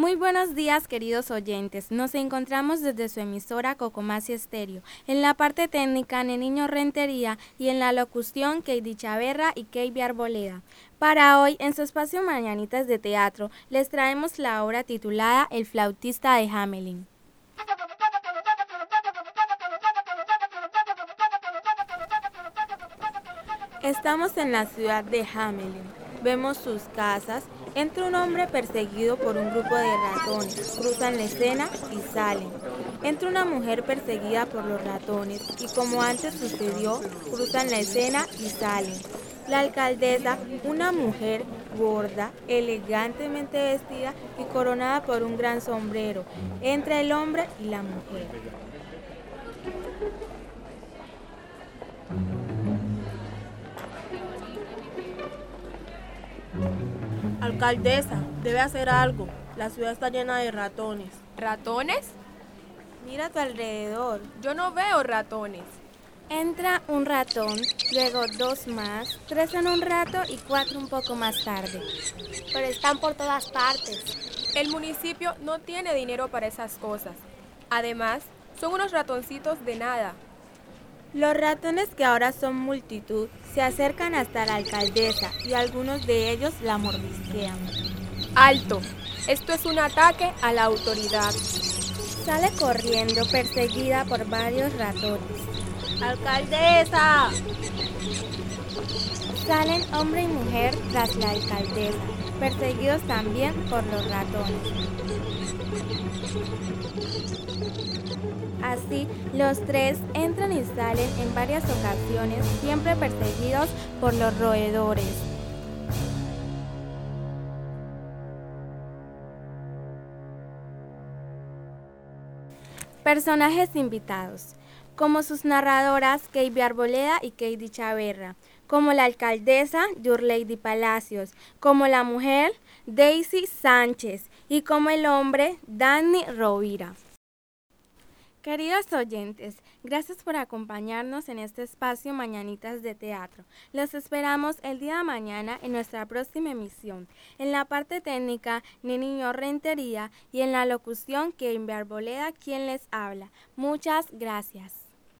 Muy buenos días, queridos oyentes. Nos encontramos desde su emisora Cocomasi Estéreo, en la parte técnica Niño Rentería y en la locución Keidi Chaverra y Keiby Arboleda. Para hoy, en su espacio Mañanitas de Teatro, les traemos la obra titulada El flautista de Hamelin. Estamos en la ciudad de Hamelin. Vemos sus casas. Entra un hombre perseguido por un grupo de ratones. Cruzan la escena y salen. Entra una mujer perseguida por los ratones y como antes sucedió, cruzan la escena y salen. La alcaldesa, una mujer gorda, elegantemente vestida y coronada por un gran sombrero, entre el hombre y la mujer. Alcaldesa, debe hacer algo. La ciudad está llena de ratones. ¿Ratones? Mira a tu alrededor. Yo no veo ratones. Entra un ratón, luego dos más, tres en un rato y cuatro un poco más tarde. Pero están por todas partes. El municipio no tiene dinero para esas cosas. Además, son unos ratoncitos de nada. Los ratones que ahora son multitud se acercan hasta la alcaldesa y algunos de ellos la mordisquean. ¡Alto! Esto es un ataque a la autoridad. Sale corriendo perseguida por varios ratones. ¡Alcaldesa! Salen hombre y mujer tras la alcaldesa, perseguidos también por los ratones. Los tres entran y salen en varias ocasiones, siempre perseguidos por los roedores. Personajes invitados, como sus narradoras Keiby Arboleda y Katie Chaverra, como la alcaldesa Lady Palacios, como la mujer Daisy Sánchez y como el hombre Danny Rovira. Queridos oyentes, gracias por acompañarnos en este espacio Mañanitas de Teatro. Los esperamos el día de mañana en nuestra próxima emisión. En la parte técnica, Niño Rentería y en la locución, que Arboleda quien les habla. Muchas gracias.